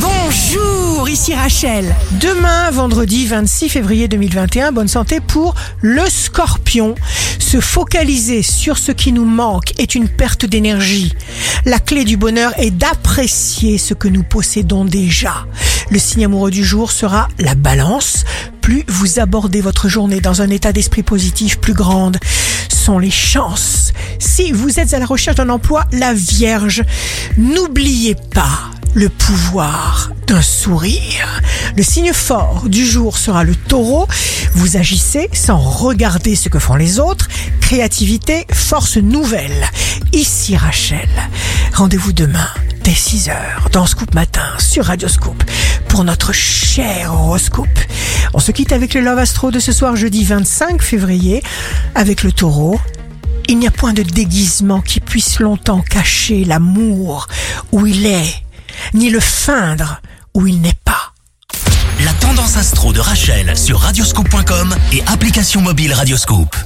Bonjour, ici Rachel. Demain, vendredi 26 février 2021, bonne santé pour le scorpion. Se focaliser sur ce qui nous manque est une perte d'énergie. La clé du bonheur est d'apprécier ce que nous possédons déjà. Le signe amoureux du jour sera la balance. Plus vous abordez votre journée dans un état d'esprit positif, plus grandes sont les chances. Si vous êtes à la recherche d'un emploi, la Vierge, n'oubliez pas le pouvoir d'un sourire. Le signe fort du jour sera le taureau. Vous agissez sans regarder ce que font les autres. Créativité, force nouvelle. Ici Rachel. Rendez-vous demain dès 6h dans Scoop Matin sur Radio Scoop pour notre cher horoscope. On se quitte avec le Love Astro de ce soir jeudi 25 février avec le taureau. Il n'y a point de déguisement qui puisse longtemps cacher l'amour où il est ni le feindre où il n'est pas. La tendance astro de Rachel sur radioscope.com et application mobile Radioscope.